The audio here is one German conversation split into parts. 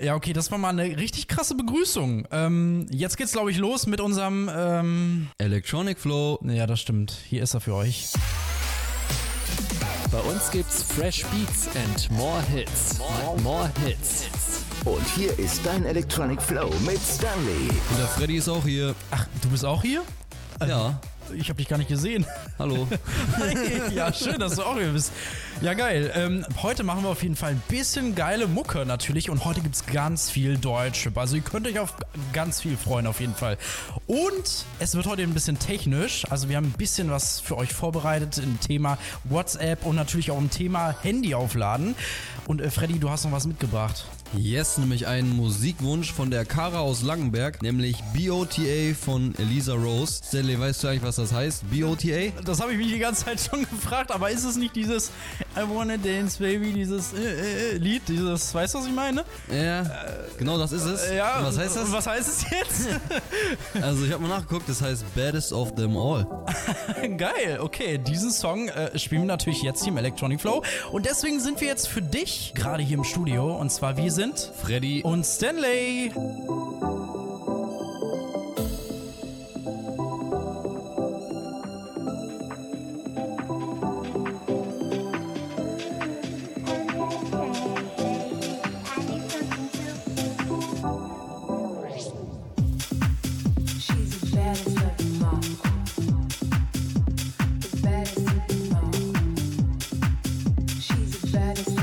Ja, okay, das war mal eine richtig krasse Begrüßung. Ähm, jetzt geht's, glaube ich, los mit unserem. Ähm, Electronic Flow. ja, das stimmt. Hier ist er für euch. Bei uns gibt's Fresh Beats and more Hits. More, more Hits. Und hier ist dein Electronic Flow mit Stanley. Und der Freddy ist auch hier. Ach, du bist auch hier? Ja, Ich habe dich gar nicht gesehen. hallo. ja, schön, dass du auch hier bist. Ja, geil. Ähm, heute machen wir auf jeden Fall ein bisschen geile Mucke natürlich und heute gibt's ganz viel Deutschrap. Also ihr könnt euch auf ganz viel freuen auf jeden Fall. Und es wird heute ein bisschen technisch. Also wir haben ein bisschen was für euch vorbereitet im Thema WhatsApp und natürlich auch im Thema Handy aufladen. Und äh, Freddy, du hast noch was mitgebracht. Yes, nämlich einen Musikwunsch von der Kara aus Langenberg, nämlich BOTA von Elisa Rose. Stanley, weißt du eigentlich, was das heißt? BOTA? Das habe ich mich die ganze Zeit schon gefragt, aber ist es nicht dieses I wanna dance, baby, dieses äh, äh, äh, Lied, dieses, weißt du, was ich meine? Ja, genau das ist es. Ja, Und was heißt das? Was heißt es jetzt? Also ich habe mal nachgeguckt, das heißt Baddest of Them All. Geil, okay. Diesen Song äh, spielen wir natürlich jetzt hier im Electronic Flow. Und deswegen sind wir jetzt für dich gerade hier im Studio. Und zwar wir sind Freddy und Stanley. She's the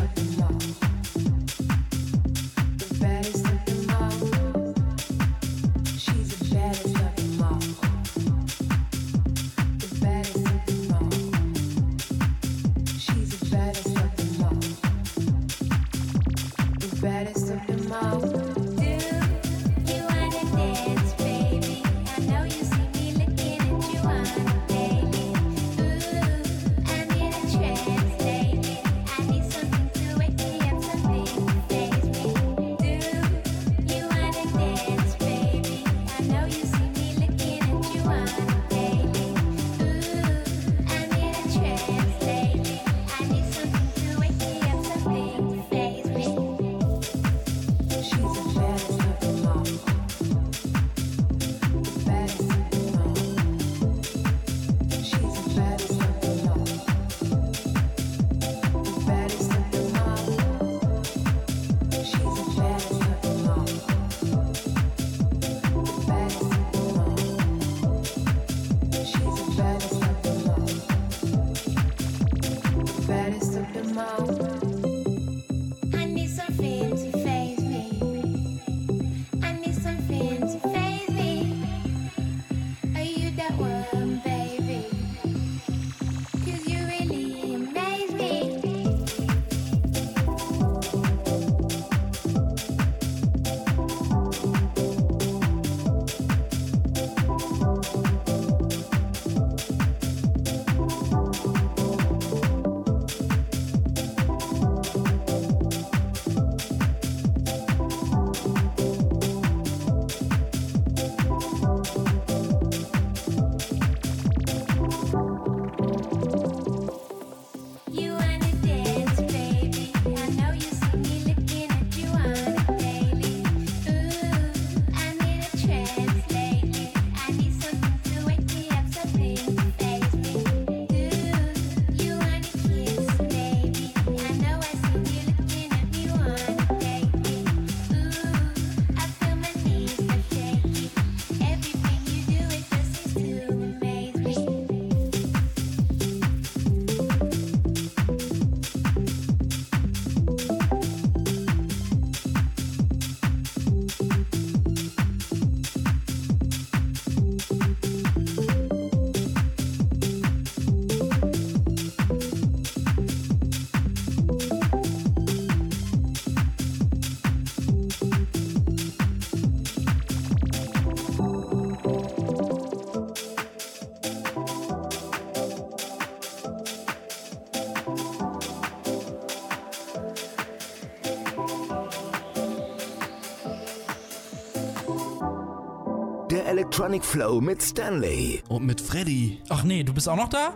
Electronic Flow mit Stanley. und mit Freddy. Ach nee, du bist auch noch da?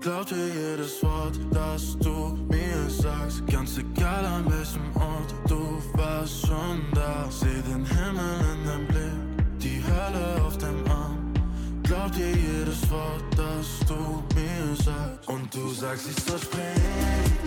Glaubte jedes Wort, das du mir mir sagst. Ganz egal an welchem Ort, du warst schon da. Seh den Himmel in deinem Blick, die Hölle auf dem Arm. Glaub dir jedes Wort, das du mir sagst. Und du sagst, ich soll springen.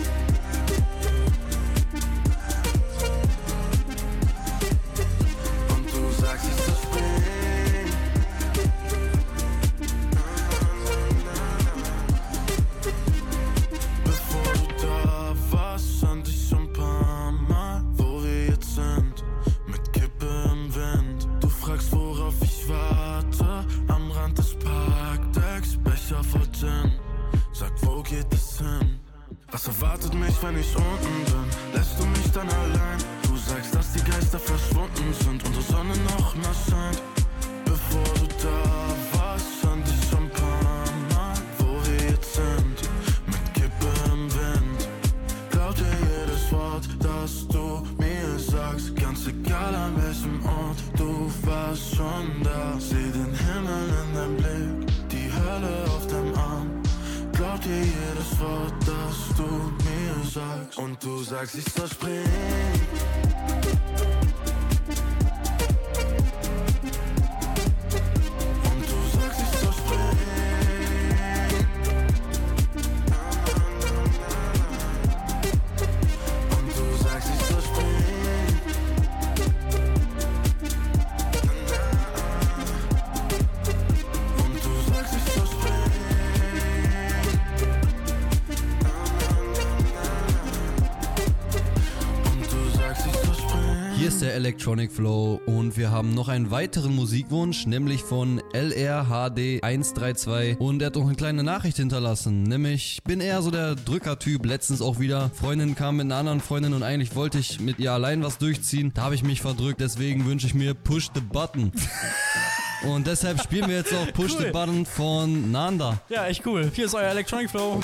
Hier ist der Electronic Flow und wir haben noch einen weiteren Musikwunsch, nämlich von LRHD132 und er hat noch eine kleine Nachricht hinterlassen, nämlich ich bin eher so der Drückertyp, letztens auch wieder. Freundin kam mit einer anderen Freundin und eigentlich wollte ich mit ihr allein was durchziehen, da habe ich mich verdrückt, deswegen wünsche ich mir Push the Button. Und deshalb spielen wir jetzt auch Push the Button von Nanda. Ja, echt cool. Hier ist euer Electronic Flow.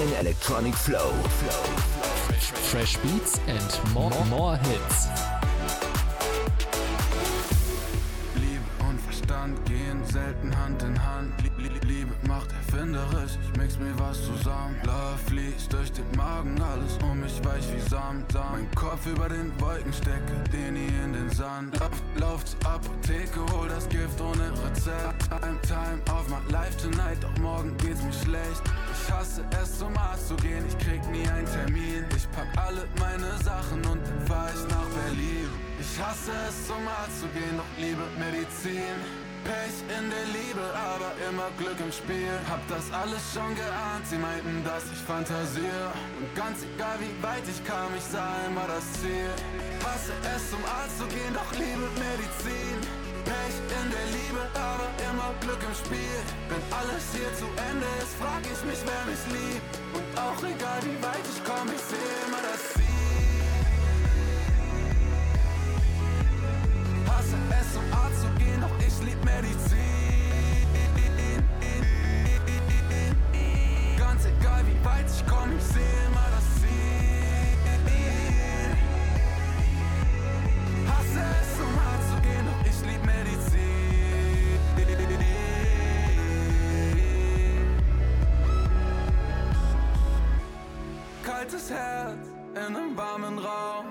Dein Electronic Flow. Fresh Beats and more, more Hits. Im Spiel. Hab das alles schon geahnt, sie meinten, dass ich fantasiere. Und ganz egal wie weit ich kam, ich sah immer das Ziel. Hasse es zum Arzt zu gehen, doch liebe Medizin. Pech in der Liebe, aber immer Glück im Spiel. Wenn alles hier zu Ende ist, frag ich mich, wer mich liebt. Und auch egal wie weit ich komme, ich sehe immer das Kaltes Herz in einem warmen Raum.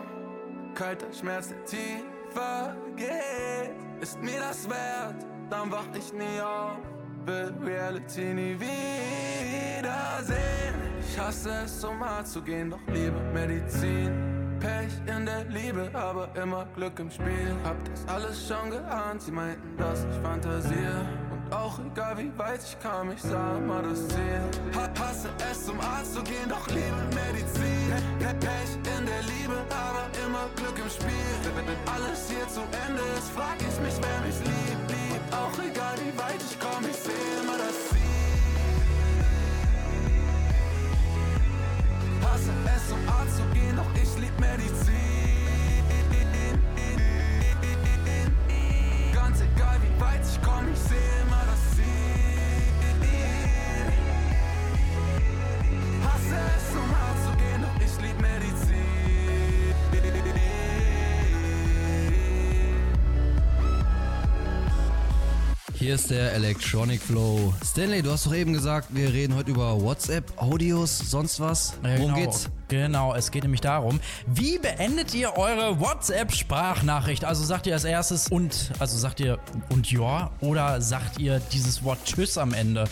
Kalter Schmerz, der tiefer geht. Ist mir das wert, dann wach ich nie auf. Will Reality nie wiedersehen. Ich hasse es, zum Arzt zu gehen, doch liebe Medizin. Pech in der Liebe, aber immer Glück im Spiel. Hab das alles schon geahnt, sie meinten, dass ich fantasiere. Und auch egal wie weit ich kam, ich sah immer das Ziel. Ha hasse es, zum Arzt zu gehen, doch liebe Medizin. Pe Pech in der Liebe, aber immer Glück im Spiel. Wenn alles hier zu Ende ist, frag ich mich, wer mich liebt, liebt. Auch egal wie weit ich komme, ich sehe Hasse es, zum Arzt zu gehen, doch ich lieb Medizin. Ganz egal wie weit ich komme, ich sehe immer das Ziel. Hasse es, Hier ist der Electronic Flow. Stanley, du hast doch eben gesagt, wir reden heute über WhatsApp, Audios, sonst was. Ja, Worum genau. geht's? Genau, es geht nämlich darum, wie beendet ihr eure WhatsApp-Sprachnachricht? Also sagt ihr als erstes und, also sagt ihr und ja oder sagt ihr dieses Wort Tschüss am Ende?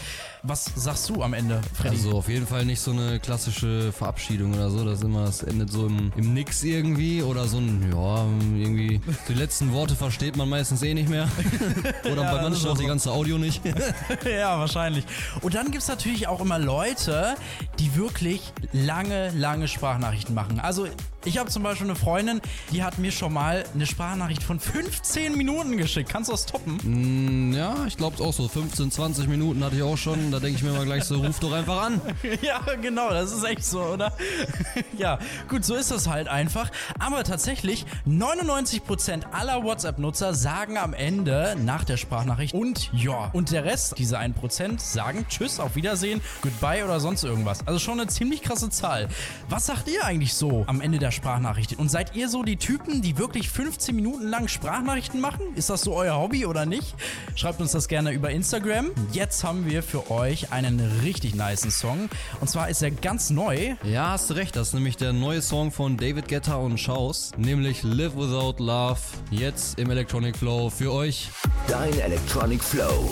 Was sagst du am Ende, Freddy? Also auf jeden Fall nicht so eine klassische Verabschiedung oder so. Das immer, es endet so im, im Nix irgendwie oder so ein, ja, irgendwie. Die letzten Worte versteht man meistens eh nicht mehr. oder Ja, bei manchen auch die ganze Audio nicht. ja, wahrscheinlich. Und dann gibt es natürlich auch immer Leute, die wirklich lange, lange Sprachnachrichten machen. Also ich habe zum Beispiel eine Freundin, die hat mir schon mal eine Sprachnachricht von 15 Minuten geschickt. Kannst du das toppen? Mm, ja, ich glaube auch so 15, 20 Minuten hatte ich auch schon. Da denke ich mir mal gleich so, ruf doch einfach an. Ja, genau, das ist echt so, oder? ja, gut, so ist das halt einfach. Aber tatsächlich, 99% aller WhatsApp-Nutzer sagen am Ende nach der Sprachnachricht und ja. Und der Rest, diese 1%, sagen Tschüss, auf Wiedersehen, Goodbye oder sonst irgendwas. Also schon eine ziemlich krasse Zahl. Was sagt ihr eigentlich so am Ende der Sprachnachricht? Und seid ihr so die Typen, die wirklich 15 Minuten lang Sprachnachrichten machen? Ist das so euer Hobby oder nicht? Schreibt uns das gerne über Instagram. Jetzt haben wir für euch einen richtig nicen Song. Und zwar ist er ganz neu. Ja, hast du recht. Das ist nämlich der neue Song von David Guetta und Schaus. Nämlich Live Without Love. Jetzt im Electronic Flow für euch. Dein Electronic Flow.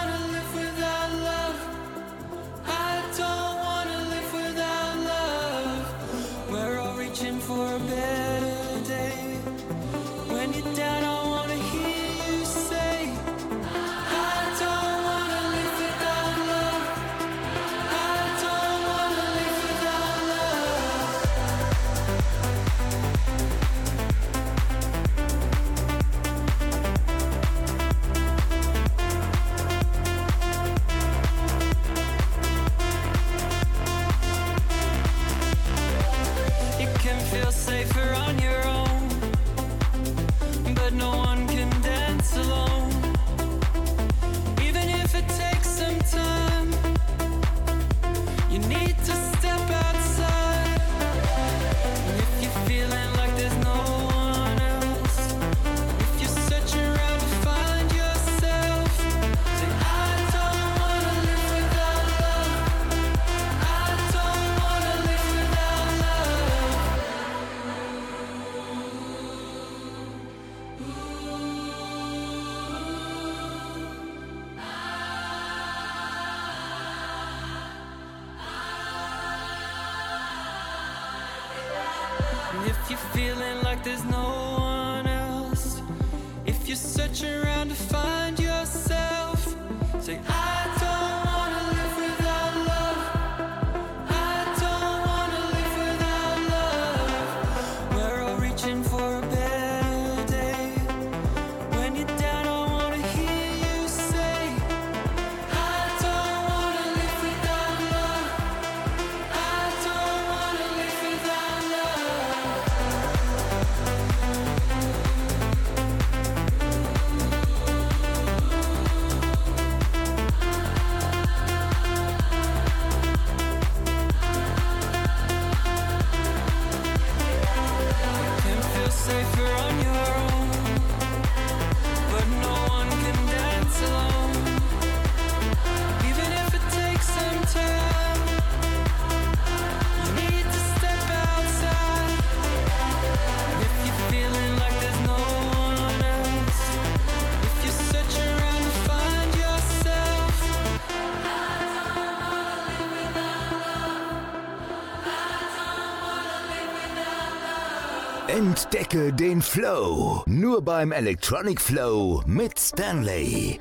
Entdecke den Flow. Nur beim Electronic Flow mit Stanley.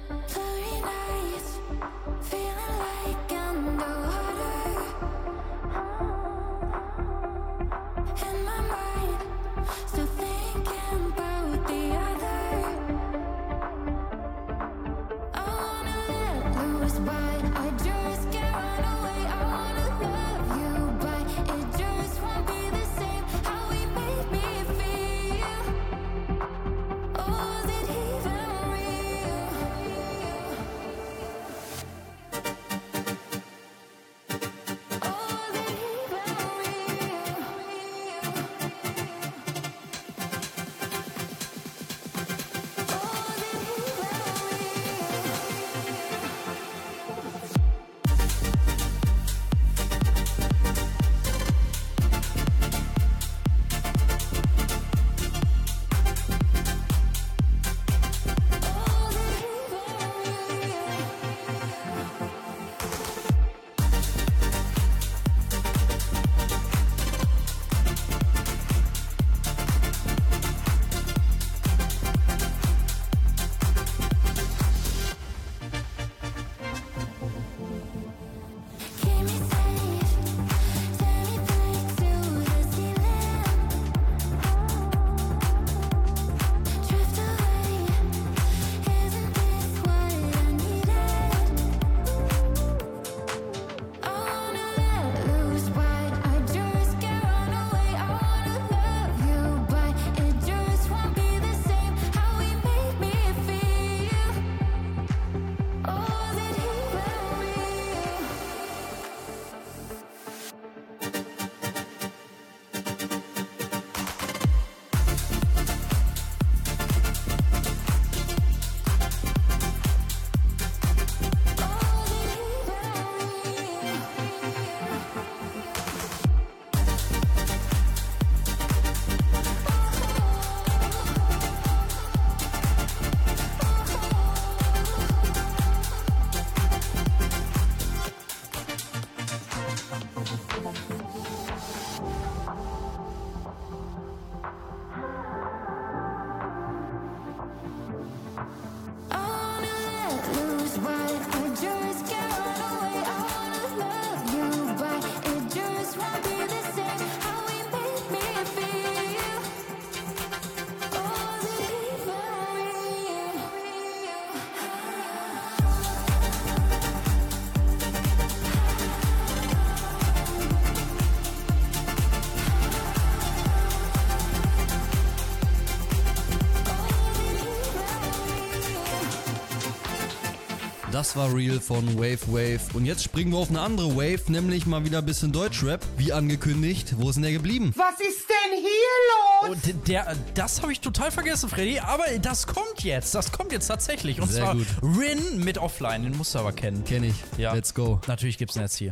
Das war Real von Wave Wave. Und jetzt springen wir auf eine andere Wave, nämlich mal wieder ein bisschen Deutschrap. Wie angekündigt, wo ist denn der geblieben? Was ist denn hier los? Und der, das habe ich total vergessen, Freddy. Aber das kommt jetzt. Das kommt jetzt tatsächlich. Und Sehr zwar gut. Rin mit Offline. Den musst du aber kennen. Kenne ich. Ja. Let's go. Natürlich gibt es ihn jetzt hier.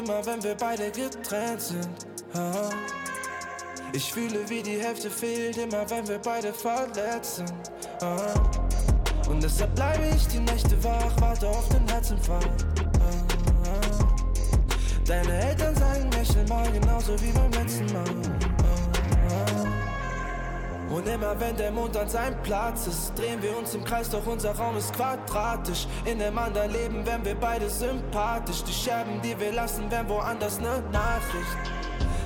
Immer wenn wir beide getrennt sind. Ah. Ich fühle, wie die Hälfte fehlt, immer wenn wir beide verletzt sind. Ah. Und deshalb bleibe ich die Nächte wach, warte auf den Herzinfarkt. Ah. Deine Eltern sagen, lächel mal genauso wie beim letzten Mal. Und immer wenn der Mond an seinem Platz ist, drehen wir uns im Kreis, doch unser Raum ist quadratisch. In einem anderen Leben wären wir beide sympathisch. Die Scherben, die wir lassen, wären woanders ne Nachricht.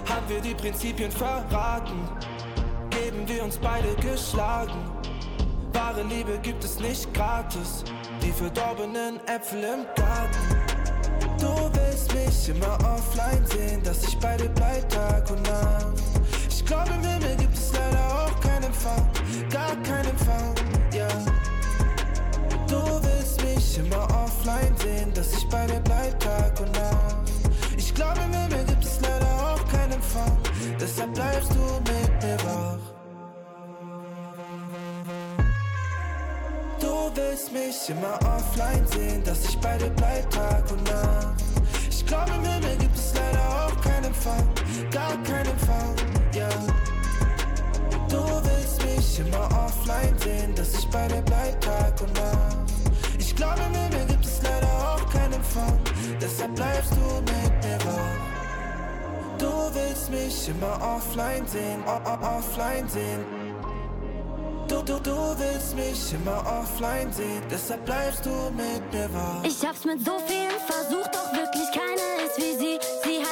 Haben wir die Prinzipien verraten, geben wir uns beide geschlagen. Wahre Liebe gibt es nicht gratis, die verdorbenen Äpfel im Garten. Du willst mich immer offline sehen, dass ich bei dir bleib Tag und Nacht. Ich glaube, im Himmel deshalb bleibst du mit mir wach. Du willst mich immer offline sehen, dass ich bei dir bleib Tag und Nacht. Ich glaube, im Himmel gibt es leider auch keinen Empfang, gar keinen Empfang, ja. Du willst mich immer offline sehen, dass ich bei dir bleib Tag und Nacht. Ich glaube, im Himmel gibt es leider auch keinen Empfang, deshalb bleibst du mit mir wach. Du willst mich immer offline sehen, offline sehen. Du, du, du willst mich immer offline sehen, deshalb bleibst du mit mir wach. Ich hab's mit so vielen versucht, doch wirklich keine ist wie sie. Sie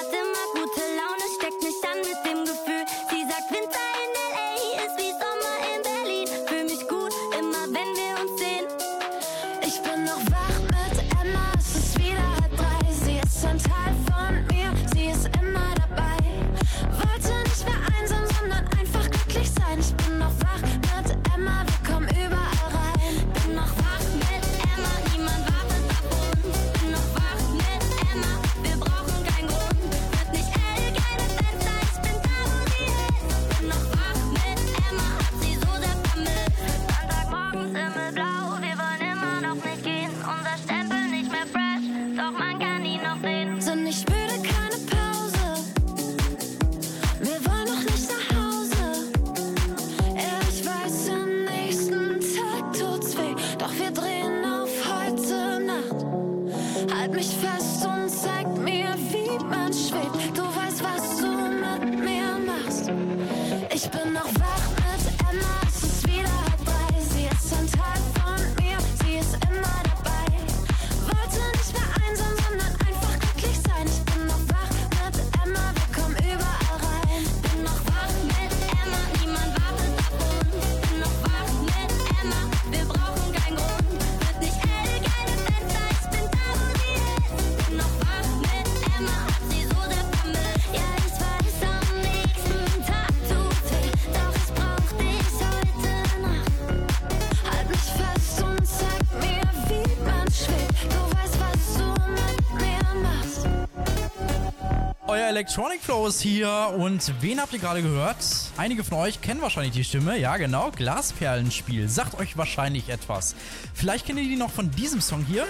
Electronic Flow ist hier und wen habt ihr gerade gehört? Einige von euch kennen wahrscheinlich die Stimme. Ja, genau. Glasperlenspiel. Sagt euch wahrscheinlich etwas. Vielleicht kennt ihr die noch von diesem Song hier.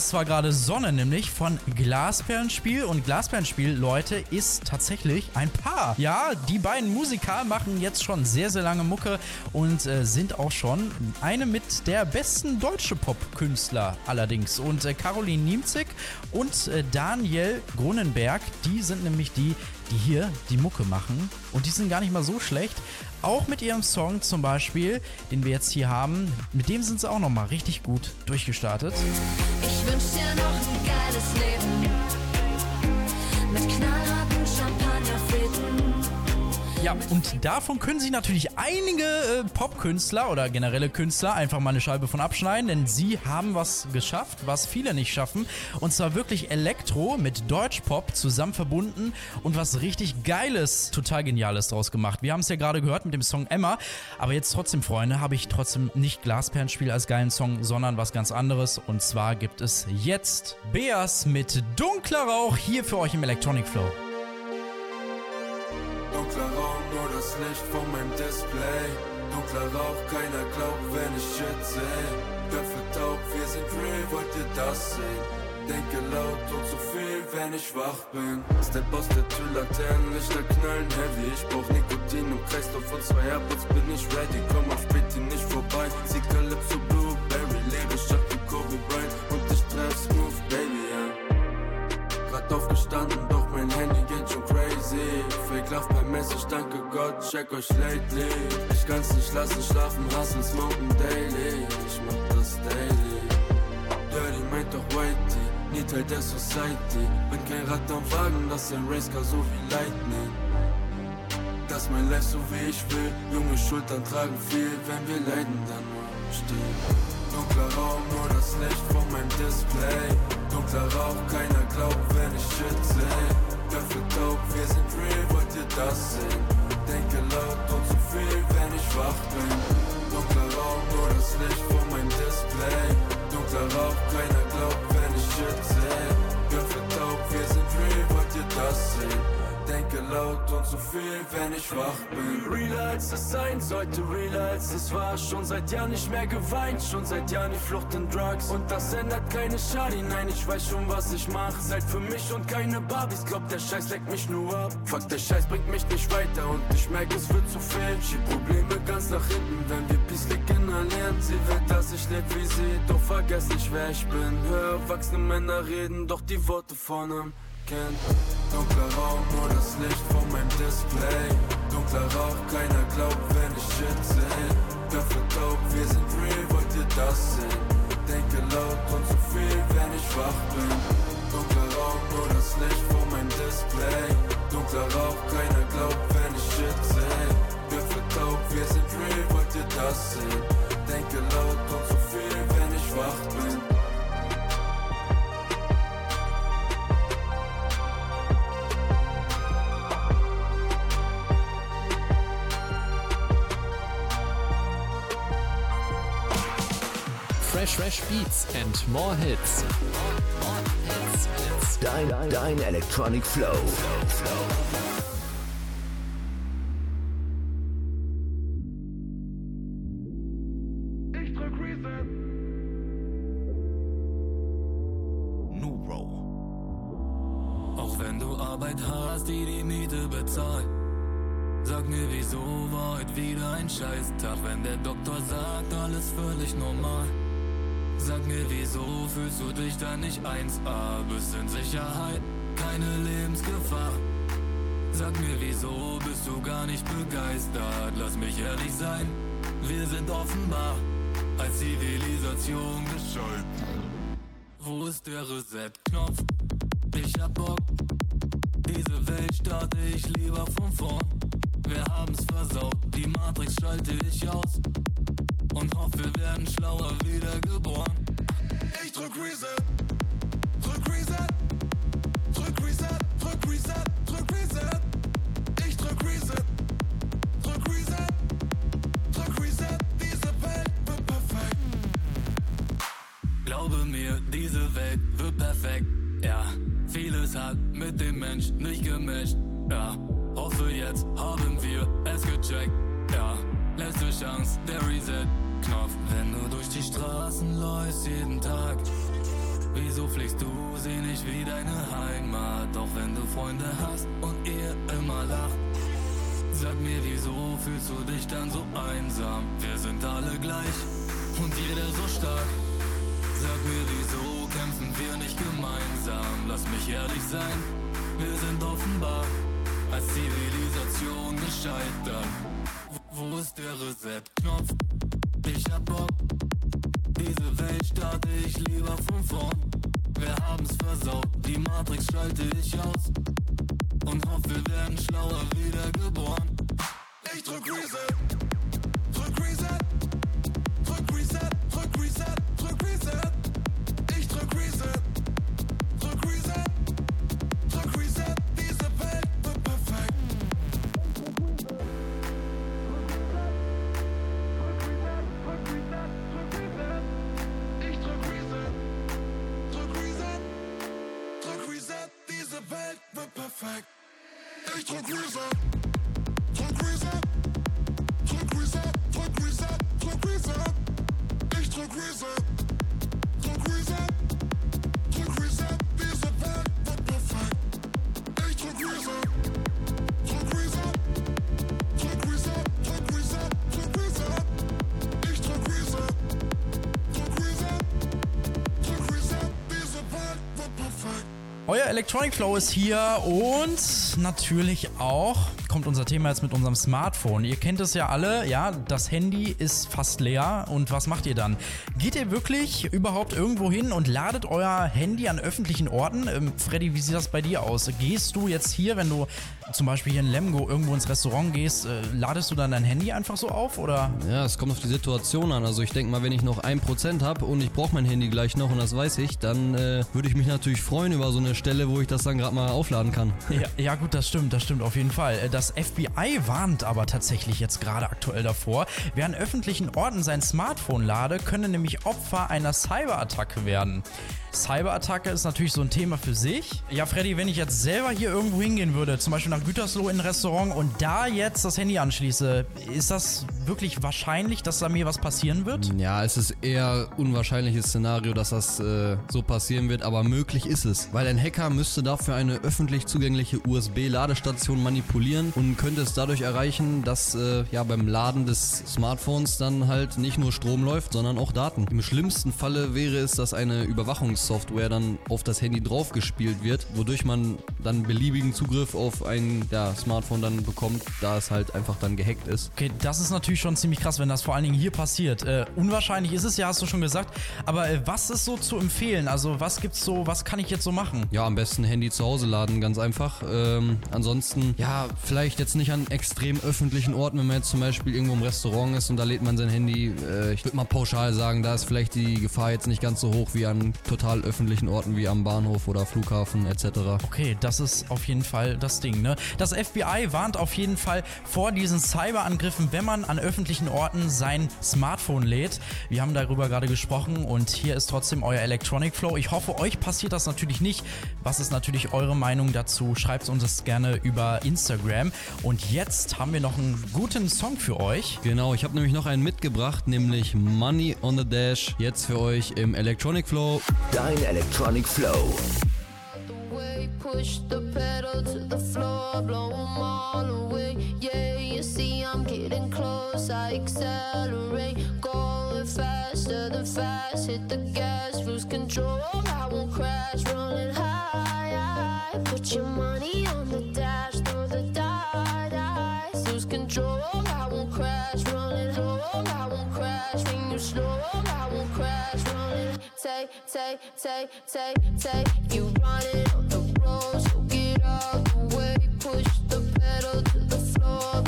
Das war gerade Sonne, nämlich von Glasperlenspiel. Und Glasperlenspiel, Leute, ist tatsächlich ein Paar. Ja, die beiden Musiker machen jetzt schon sehr, sehr lange Mucke und äh, sind auch schon eine mit der besten deutsche Pop-Künstler allerdings. Und äh, Caroline Niemzig und äh, Daniel Grunenberg, die sind nämlich die, die hier die Mucke machen. Und die sind gar nicht mal so schlecht. Auch mit ihrem Song zum Beispiel, den wir jetzt hier haben, mit dem sind sie auch nochmal richtig gut durchgestartet. Ich wünsch dir noch ein geiles Leben. Ja, und davon können sich natürlich einige äh, Popkünstler oder generelle Künstler einfach mal eine Scheibe von abschneiden, denn sie haben was geschafft, was viele nicht schaffen. Und zwar wirklich Elektro mit Deutschpop zusammen verbunden und was richtig Geiles, total Geniales draus gemacht. Wir haben es ja gerade gehört mit dem Song Emma, aber jetzt trotzdem, Freunde, habe ich trotzdem nicht Glasperlenspiel als geilen Song, sondern was ganz anderes. Und zwar gibt es jetzt Beas mit Dunkler Rauch hier für euch im Electronic Flow. Dunkler Raum, nur das Licht von meinem Display. Dunkler Rauch, keiner glaubt, wenn ich Shit seh. Köpfe taub, wir sind real, wollt ihr das sehen? Denke laut und zu viel, wenn ich wach bin. Step aus der Tür, Laternen, Lichter knallen heavy. Ich brauch Nikotin im Kreislauf und zwei Airpods, bin ich ready. Komm auf Späti nicht vorbei. Sie Calypso Blueberry, lebe stark wie Kobe Bryant. Und ich treff smooth, baby, ja. Grad aufgestanden, doch mein Handy Message, danke Gott, check euch lately. Ich kann's nicht lassen, schlafen, hustlen, smoken daily. Ich mach das daily. Dirty meint doch Whitey, nie Teil der Society. Bin kein Rad am Wagen, das ist ein Racecar so wie Lightning. Das mein Life so wie ich will. Junge Schultern tragen viel, wenn wir leiden, dann nur still. Dunkler Raum, nur das Licht von meinem Display. Dunkler Rauch, keiner glaubt, wenn ich Shit seh. Köpfe taub, wir sind real, das sehen? Denke laut und zu viel, wenn ich wach bin. Dunkler Raum, nur das Licht von meinem Display. Dunkler Rauch, keiner glaubt, wenn ich Shit seh. Köpfe taub, wir sind real, wollt ihr das sehen? Denke laut und zu viel, wenn ich wach bin. Realer als es sein sollte, realer als es war. Schon seit Jahren nicht mehr geweint, schon seit Jahren die Flucht in Drugs. Und das ändert keine Schadi, nein, ich weiß schon, was ich mach. Seid für mich und keine Barbies, glaub, der Scheiß leckt mich nur ab. Fuck, der Scheiß bringt mich nicht weiter und ich merk, es wird zu viel. Schieb Probleme ganz nach hinten, wenn wir Peace League inhalieren. Sie will, dass ich leb wie sie, doch vergess nicht, wer ich bin. Hör erwachsene Männer reden, doch die Worte von Kind. Dunkler Raum, nur das Licht von meinem Display. Dunkler Rauch, keiner glaubt, wenn ich Shit seh. Köpfe taub, wir sind real, wollt ihr das sehen? Denke laut und zu viel, wenn ich wach bin. Dunkler Raum, nur das Licht von meinem Display. Dunkler Rauch, keiner glaubt, wenn ich Shit seh. Köpfe taub, wir sind real, wollt ihr das sehen? Denke laut und zu viel, wenn ich wach bin. Fresh Beats and more hits. Dein, dein Electronic Flow. Nubro. Fühlst du dich da nicht 1A? Bist in Sicherheit, keine Lebensgefahr. Sag mir, wieso bist du gar nicht begeistert? Lass mich ehrlich sein, wir sind offenbar als Zivilisation gescheut. Wo ist der Reset-Knopf? Ich hab Bock, diese Welt starte ich lieber von vorn. Wir haben's versaut, die Matrix schalte ich aus und hoffe, wir werden schlauer wiedergeboren. Ich drück Reset, drück Reset, drück Reset, drück Reset, drück Reset. Ich drück Reset, drück Reset, drück Reset. Diese Welt wird perfekt. Glaube mir, diese Welt wird perfekt. Ja, vieles hat mit dem Mensch nicht gemischt. Ja, hoffe jetzt haben wir es gecheckt. Ja, letzte Chance, der Reset-Knopf. Wenn du durch die Straßen läufst jeden Tag, wieso pflegst du sie nicht wie deine Heimat? Doch wenn du Freunde hast und ihr immer lacht, Sag mir, wieso fühlst du dich dann so einsam? Wir sind alle gleich und jeder so stark. Sag mir, wieso kämpfen wir nicht gemeinsam? Lass mich ehrlich sein, wir sind offenbar als Zivilisation gescheitert. Wo ist der Reset-Knopf? Ich hab Bock, diese Welt starte ich lieber von vorn. Wir haben's versaut, die Matrix schalte ich aus und hoffe, wir werden schlauer wiedergeboren. Ich drück Reset. Drück Reset. Drück Reset. Drück Reset. Drück Reset. Ich drück Reset. Drück Reset. Drück Reset. Ich drück Reset. Euer Electronic Flow ist hier und natürlich auch kommt unser Thema jetzt mit unserem Smartphone. Ihr kennt es ja alle, ja, das Handy ist fast leer und was macht ihr dann? Geht ihr wirklich überhaupt irgendwo hin und ladet euer Handy an öffentlichen Orten? Ähm, Freddy, wie sieht das bei dir aus? Gehst du jetzt hier, wenn du zum Beispiel hier in Lemgo irgendwo ins Restaurant gehst, äh, ladest du dann dein Handy einfach so auf oder? Ja, es kommt auf die Situation an. Also ich denke mal, wenn ich noch 1% habe und ich brauche mein Handy gleich noch und das weiß ich, dann äh, würde ich mich natürlich freuen über so eine Stelle, wo ich das dann gerade mal aufladen kann. Ja, ja gut, das stimmt, das stimmt auf jeden Fall. Äh, Das FBI warnt aber tatsächlich jetzt gerade aktuell davor. Wer an öffentlichen Orten sein Smartphone lade, könne nämlich Opfer einer Cyberattacke werden. Cyberattacke ist natürlich so ein Thema für sich. Ja, Freddy, wenn ich jetzt selber hier irgendwo hingehen würde, zum Beispiel nach Gütersloh in ein Restaurant und da jetzt das Handy anschließe, ist das wirklich wahrscheinlich, dass da mir was passieren wird? Ja, es ist eher unwahrscheinliches Szenario, dass das äh, so passieren wird, aber möglich ist es. Weil ein Hacker müsste dafür eine öffentlich zugängliche USB-Ladestation manipulieren und könnte es dadurch erreichen, dass äh, ja beim Laden des Smartphones dann halt nicht nur Strom läuft, sondern auch Daten. Im schlimmsten Falle wäre es, dass eine Überwachungssoftware dann auf das Handy draufgespielt wird, wodurch man dann beliebigen Zugriff auf ein ja, Smartphone dann bekommt, da es halt einfach dann gehackt ist. Okay, das ist natürlich schon ziemlich krass, wenn das vor allen Dingen hier passiert. Äh, unwahrscheinlich ist es ja, hast du schon gesagt. Aber äh, was ist so zu empfehlen? Also was gibt's so, was kann ich jetzt so machen? Ja, am besten Handy zu Hause laden, ganz einfach. Ähm, ansonsten, ja, vielleicht jetzt nicht an extrem öffentlichen Orten, wenn man jetzt zum Beispiel irgendwo im Restaurant ist und da lädt man sein Handy. Äh, ich würde mal pauschal sagen, da ist vielleicht die Gefahr jetzt nicht ganz so hoch wie an total öffentlichen Orten wie am Bahnhof oder Flughafen etc. Okay, das ist auf jeden Fall das Ding, ne? Das FBI warnt auf jeden Fall vor diesen Cyberangriffen, wenn man an öffentlichen Orten sein Smartphone lädt. Wir haben darüber gerade gesprochen und hier ist trotzdem euer Electronic Flow. Ich hoffe, euch passiert das natürlich nicht. Was ist natürlich eure Meinung dazu? Schreibt uns das gerne über Instagram. Und jetzt haben wir noch einen guten Song für euch. Genau, ich habe nämlich noch einen mitgebracht, nämlich Money on the Dash. Jetzt für euch im Electronic Flow. Dein Electronic Flow. the way, push the pedal to the floor, blow 'em all away. Yeah, you see, I'm getting close. I accelerate, going faster than fast. Hit the gas, lose control. I won't crash, running high. Take, take, take, take. You running on the road, so get out the way. Push the pedal to the floor,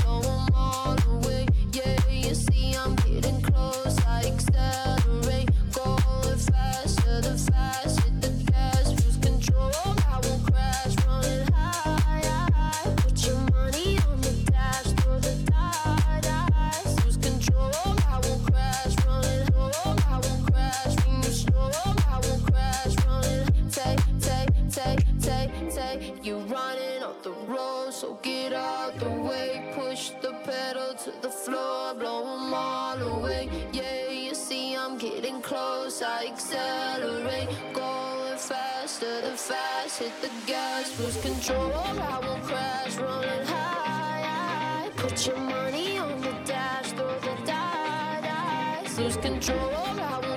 to the floor, blow 'em all away. Yeah, you see, I'm getting close. I accelerate, going faster than fast. Hit the gas, lose control. I won't crash, running high. Put your money on the dash, throw the die, dice. Lose control. I won't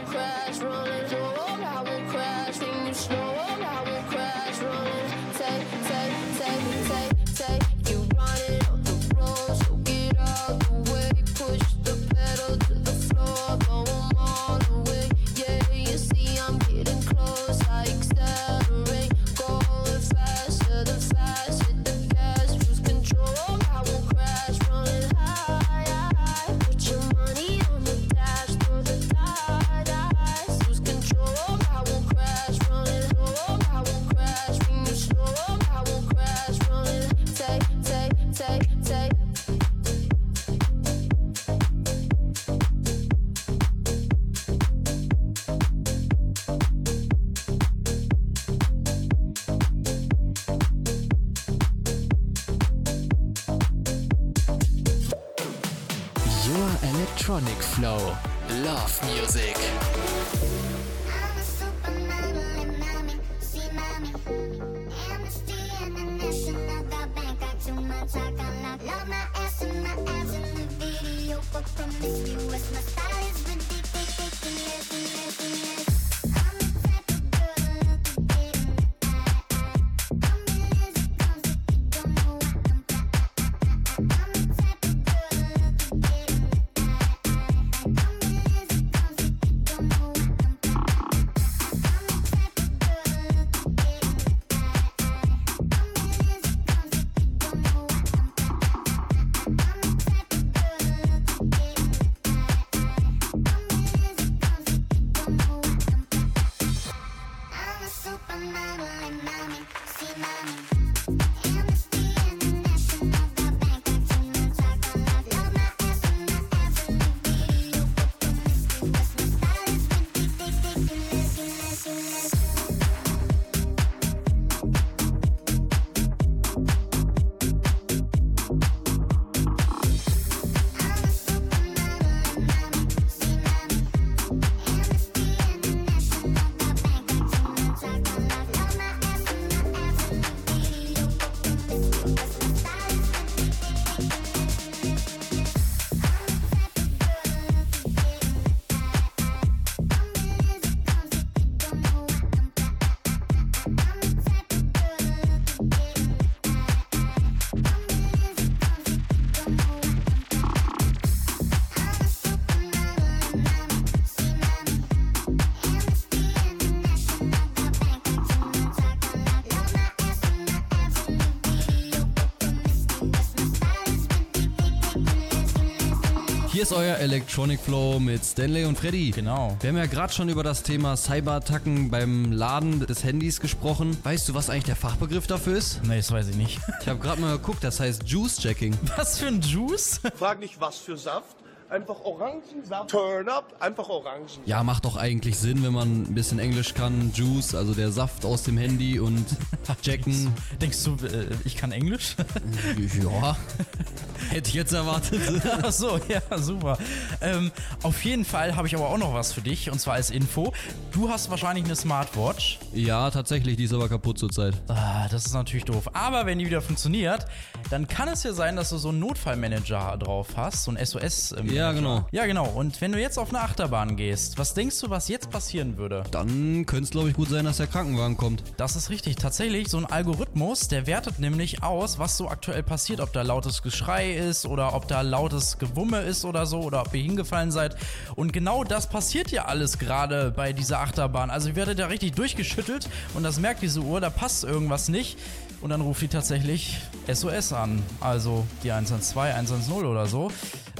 ist euer Electronic Flow mit Stanley und Freddy. Genau. Wir haben ja gerade schon über das Thema Cyberattacken beim Laden des Handys gesprochen. Weißt du, was eigentlich der Fachbegriff dafür ist? Nee, das weiß ich nicht. Ich habe gerade mal geguckt, das heißt Juice-Jacking. Was für ein Juice? Frag nicht, was für Saft. Einfach Orangensaft. Turn up, einfach Orangen. Ja, macht doch eigentlich Sinn, wenn man ein bisschen Englisch kann. Juice, also der Saft aus dem Handy und Jacken. Denkst du, äh, ich kann Englisch? Ja, hätte ich jetzt erwartet. Ach so, ja, super. Ähm, auf jeden Fall habe ich aber auch noch was für dich und zwar als Info. Du hast wahrscheinlich eine Smartwatch. Ja, tatsächlich, die ist aber kaputt zurzeit. Ah, das ist natürlich doof. Aber wenn die wieder funktioniert, dann kann es ja sein, dass du so einen Notfallmanager drauf hast, so ein SOS. Ja, genau. Ja, genau. Und wenn du jetzt auf eine Achterbahn gehst, was denkst du, was jetzt passieren würde? Dann könnte es, glaube ich, gut sein, dass der Krankenwagen kommt. Das ist richtig. Tatsächlich, so ein Algorithmus, der wertet nämlich aus, was so aktuell passiert. Ob da lautes Geschrei ist oder ob da lautes Gewumme ist oder so oder ob ihr hingefallen seid. Und genau das passiert ja alles gerade bei dieser Achterbahn. Also ihr werdet da richtig durchgeschüttelt und das merkt diese Uhr, da passt irgendwas nicht. Und dann ruft die tatsächlich SOS an. Also die 112, 110 oder so.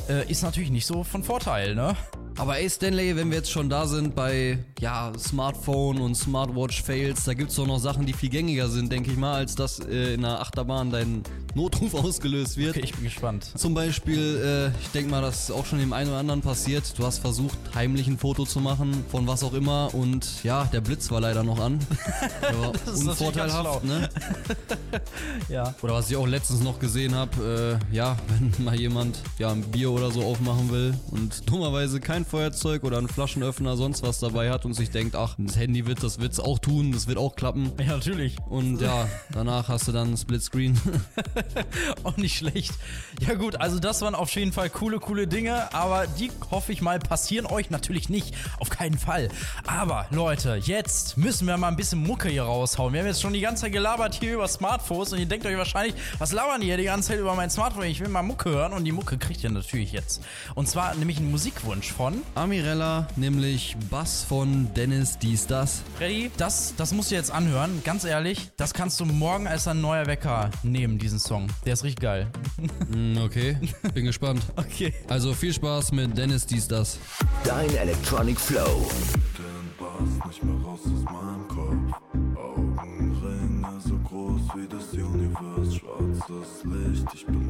Äh, ist natürlich nicht so von Vorteil, ne? Aber ey, Stanley, wenn wir jetzt schon da sind bei, ja, Smartphone und Smartwatch-Fails, da gibt's doch noch Sachen, die viel gängiger sind, denke ich mal, als dass äh, in einer Achterbahn dein Notruf ausgelöst wird. Okay, ich bin gespannt. Zum Beispiel, äh, ich denke mal, das ist auch schon dem einen oder anderen passiert. Du hast versucht, heimlich ein Foto zu machen, von was auch immer, und ja, der Blitz war leider noch an. Der war Das ist unvorteilhaft, ne? Ja. Oder was ich auch letztens noch gesehen habe, äh, ja, wenn mal jemand ja ein Bier oder so aufmachen will und dummerweise kein Feuerzeug oder einen Flaschenöffner sonst was dabei hat und sich denkt, ach, das Handy wird das wird's auch tun, das wird auch klappen. Ja, natürlich. Und ja, danach hast du dann Splitscreen. Auch nicht schlecht. Ja gut, also das waren auf jeden Fall coole, coole Dinge, aber die hoffe ich mal passieren euch natürlich nicht. Auf keinen Fall. Aber Leute, jetzt müssen wir mal ein bisschen Mucke hier raushauen. Wir haben jetzt schon die ganze Zeit gelabert hier über Smartphones und ihr denkt euch wahrscheinlich, was labern die hier die ganze Zeit über mein Smartphone? Ich will mal Mucke hören und die Mucke kriegt ihr natürlich jetzt. Und zwar nämlich einen Musikwunsch von Amirella, nämlich Bass von Dennis Dies Das. Freddy. Das, das musst du jetzt anhören. Ganz ehrlich, das kannst du morgen als ein neuer Wecker nehmen, diesen Song. Der ist richtig geil. Hm, Okay, bin gespannt. Okay. Also viel Spaß mit Dennis Dies Das. Dein Electronic Flow. Den Bass nicht mehr raus aus meinem Kopf. Augenringe so groß wie das Universum. Schwarzes Licht, ich bin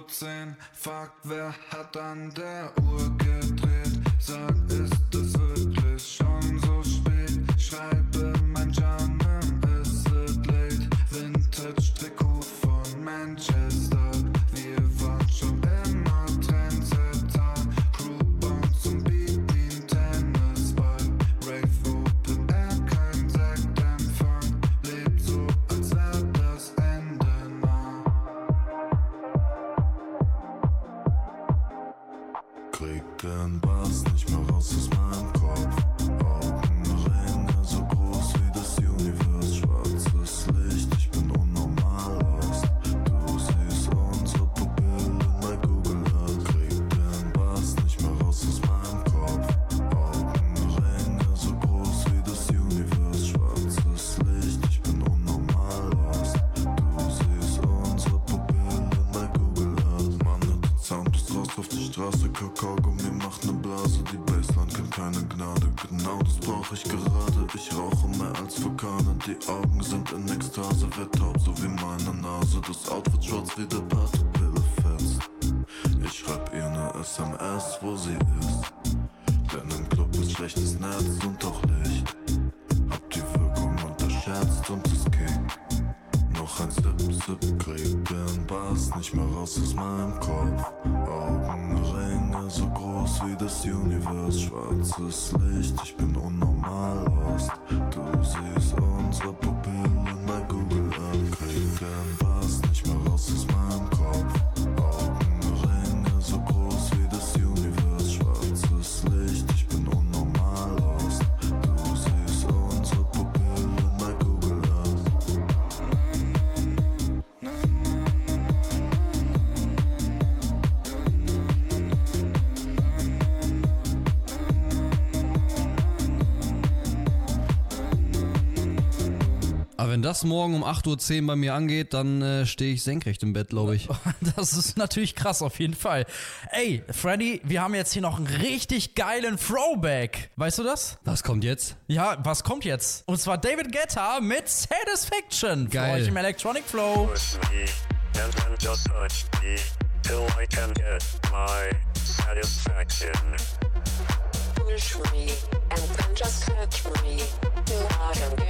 Uhr 10, fuck, wer hat an der Uhr gedreht? Sag, ist Straße, Kakaogummi macht ne Blase, die Bassline kennt keine Gnade. Genau das brauch ich gerade, ich rauche mehr als Vulkane, die Augen sind in Ekstase, wird taub so wie meine Nase. Das Outfit schwarz wie der Patopille das morgen um 8.10 Uhr bei mir angeht, dann äh, stehe ich senkrecht im Bett, glaube ich. Das ist natürlich krass, auf jeden Fall. Ey, Freddy, wir haben jetzt hier noch einen richtig geilen Throwback. Weißt du das? Was kommt jetzt? Ja, was kommt jetzt? Und zwar David Guetta mit Satisfaction. Für Geil. euch im Electronic Flow. Push me and then just touch me till I can get my satisfaction. Push me and then just touch me till I can get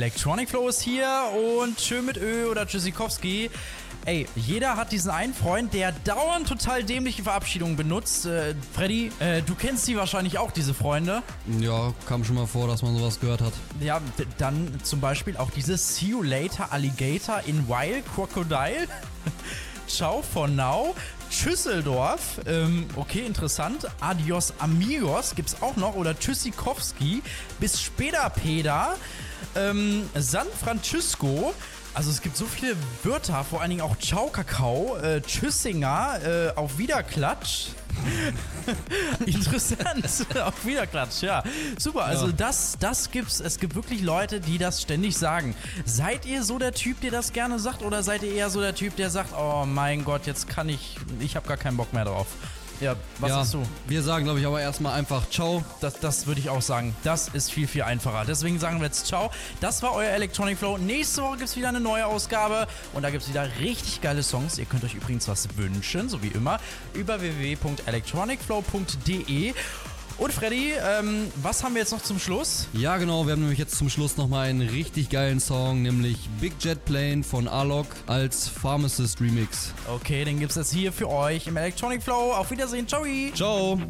Electronic Flow ist hier und schön mit Ö oder Tschüssikowski. Ey, jeder hat diesen einen Freund, der dauernd total dämliche Verabschiedungen benutzt. Äh, Freddy, äh, du kennst die wahrscheinlich auch, diese Freunde. Ja, kam schon mal vor, dass man sowas gehört hat. Ja, dann zum Beispiel auch dieses See You Later Alligator in Wild Crocodile. Ciao for now. Schüsseldorf, ähm, okay, interessant. Adios Amigos gibt's auch noch. Oder Tschüssikowski. Bis später, Peda. Ähm, San Francisco. Also es gibt so viele Wörter, vor allen Dingen auch Ciao Kakao, äh, Tschüssinger, äh, auf Wiederklatsch. Interessant, auf Wiederklatsch, ja. Super, also Ja. das, das gibt's. Es gibt wirklich Leute, die das ständig sagen. Seid ihr so der Typ, der das gerne sagt, oder seid ihr eher so der Typ, der sagt, oh mein Gott, jetzt kann ich, ich habe gar keinen Bock mehr drauf. Ja, was ja, hast du? Wir sagen, glaube ich, aber erstmal einfach Ciao. Das, das würde ich auch sagen. Das ist viel, viel einfacher. Deswegen sagen wir jetzt Ciao. Das war euer Electronic Flow. Nächste Woche gibt es wieder eine neue Ausgabe. Und da gibt es wieder richtig geile Songs. Ihr könnt euch übrigens was wünschen, so wie immer, über www.electronicflow.de. Und Freddy, ähm, was haben wir jetzt noch zum Schluss? Ja, genau, wir haben nämlich jetzt zum Schluss nochmal einen richtig geilen Song, nämlich Big Jet Plane von Alok als Pharmacist Remix. Okay, den gibt es jetzt hier für euch im Electronic Flow. Auf Wiedersehen. Ciao. Ciao.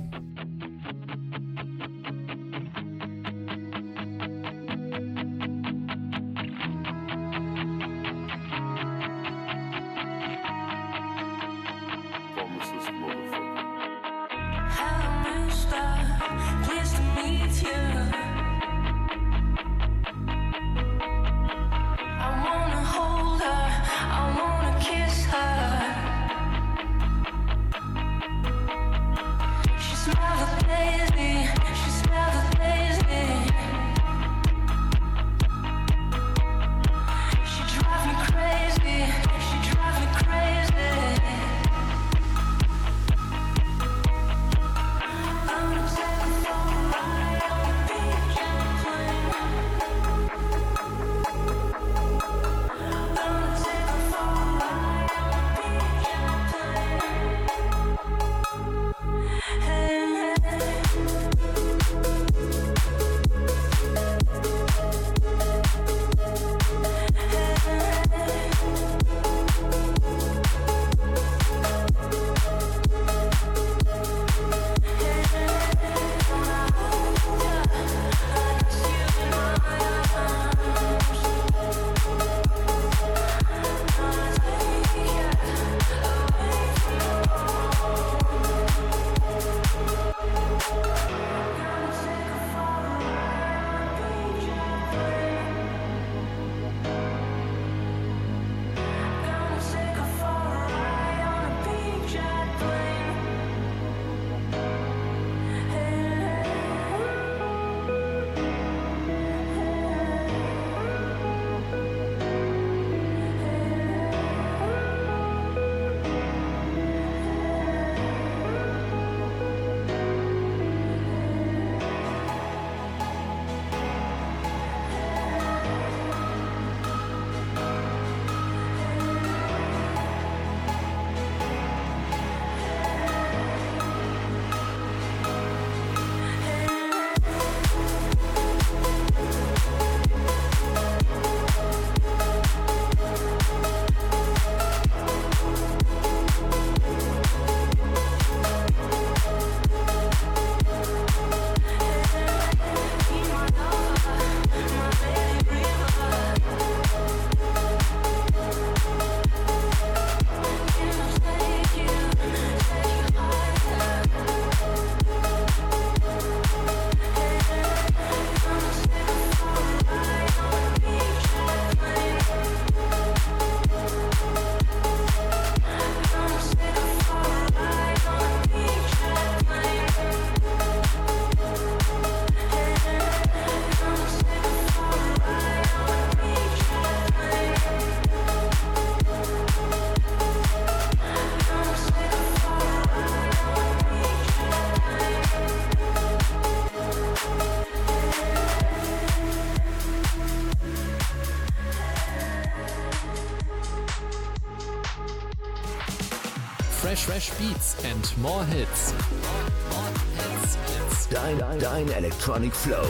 Dein Electronic Flow.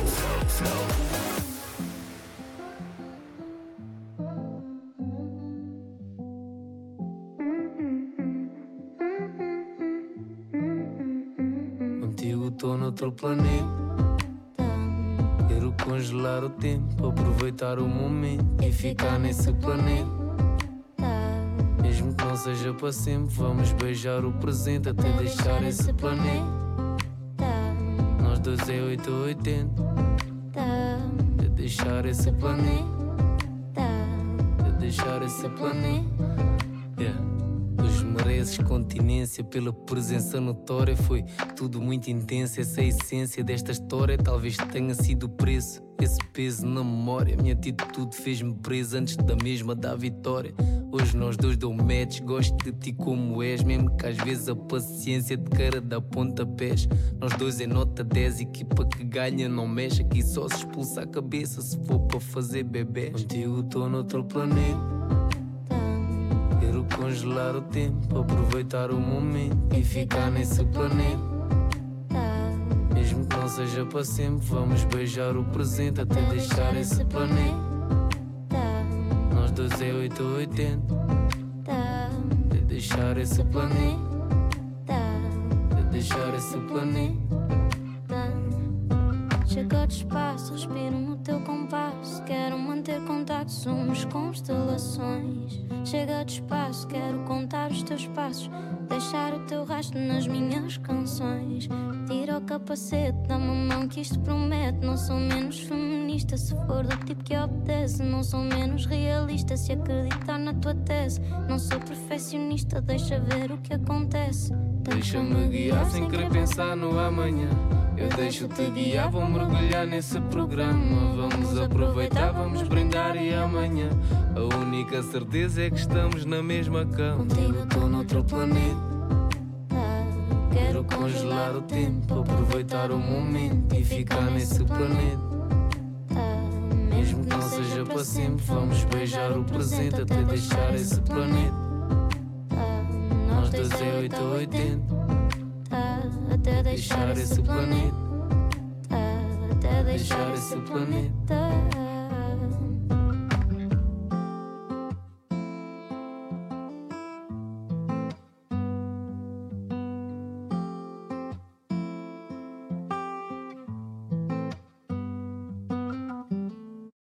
Contigo tô noutro planeta. Quero congelar o tempo, aproveitar o momento e ficar nesse planeta. Mesmo que não seja para sempre, vamos beijar o presente até deixar esse planeta dos e tu De deixar esse planeta. De deixar esse planeta. Yeah. Os mereces continência pela presença notória. Foi tudo muito intenso. Essa é essência desta história. Talvez tenha sido o preço. Esse peso na memória. Minha atitude fez-me preso antes da mesma da vitória. Hoje nós dois dou match. Gosto de ti como és. Mesmo que às vezes a paciência de cara da pontapés. Nós dois é nota 10. Equipa que ganha não mexe. Aqui só se expulsa a cabeça se for para fazer bebê. Contigo tô noutro planeta. Congelar o tempo, aproveitar o momento e ficar nesse planeta. Mesmo que não seja para sempre, vamos beijar o presente até deixar esse planeta. Nós dois é 8 ou 80. Até deixar esse planeta. Até deixar esse planeta. Chega de espaço, respiro no teu compasso. Quero manter contato, somos constelações. Chega de espaço, quero contar os teus passos. Deixar o teu rastro nas minhas canções. Tira o capacete, dá-me a mão que isto promete. Não sou menos feminista se for do tipo que obedece. Não sou menos realista se acreditar na tua tese. Não sou perfeccionista, deixa ver o que acontece. Deixa-me guiar sem querer pensar no amanhã. Eu deixo-te guiar, vou mergulhar nesse programa. Vamos aproveitar, vamos brindar e amanhã. A única certeza é que estamos na mesma cama. Contigo tô noutro planeta. Quero congelar o tempo, aproveitar o momento e ficar nesse planeta. Mesmo que não seja para sempre, vamos beijar o presente até deixar esse planeta. 8 ou 80. Até Deixar esse planeta. Até Deixar esse planeta.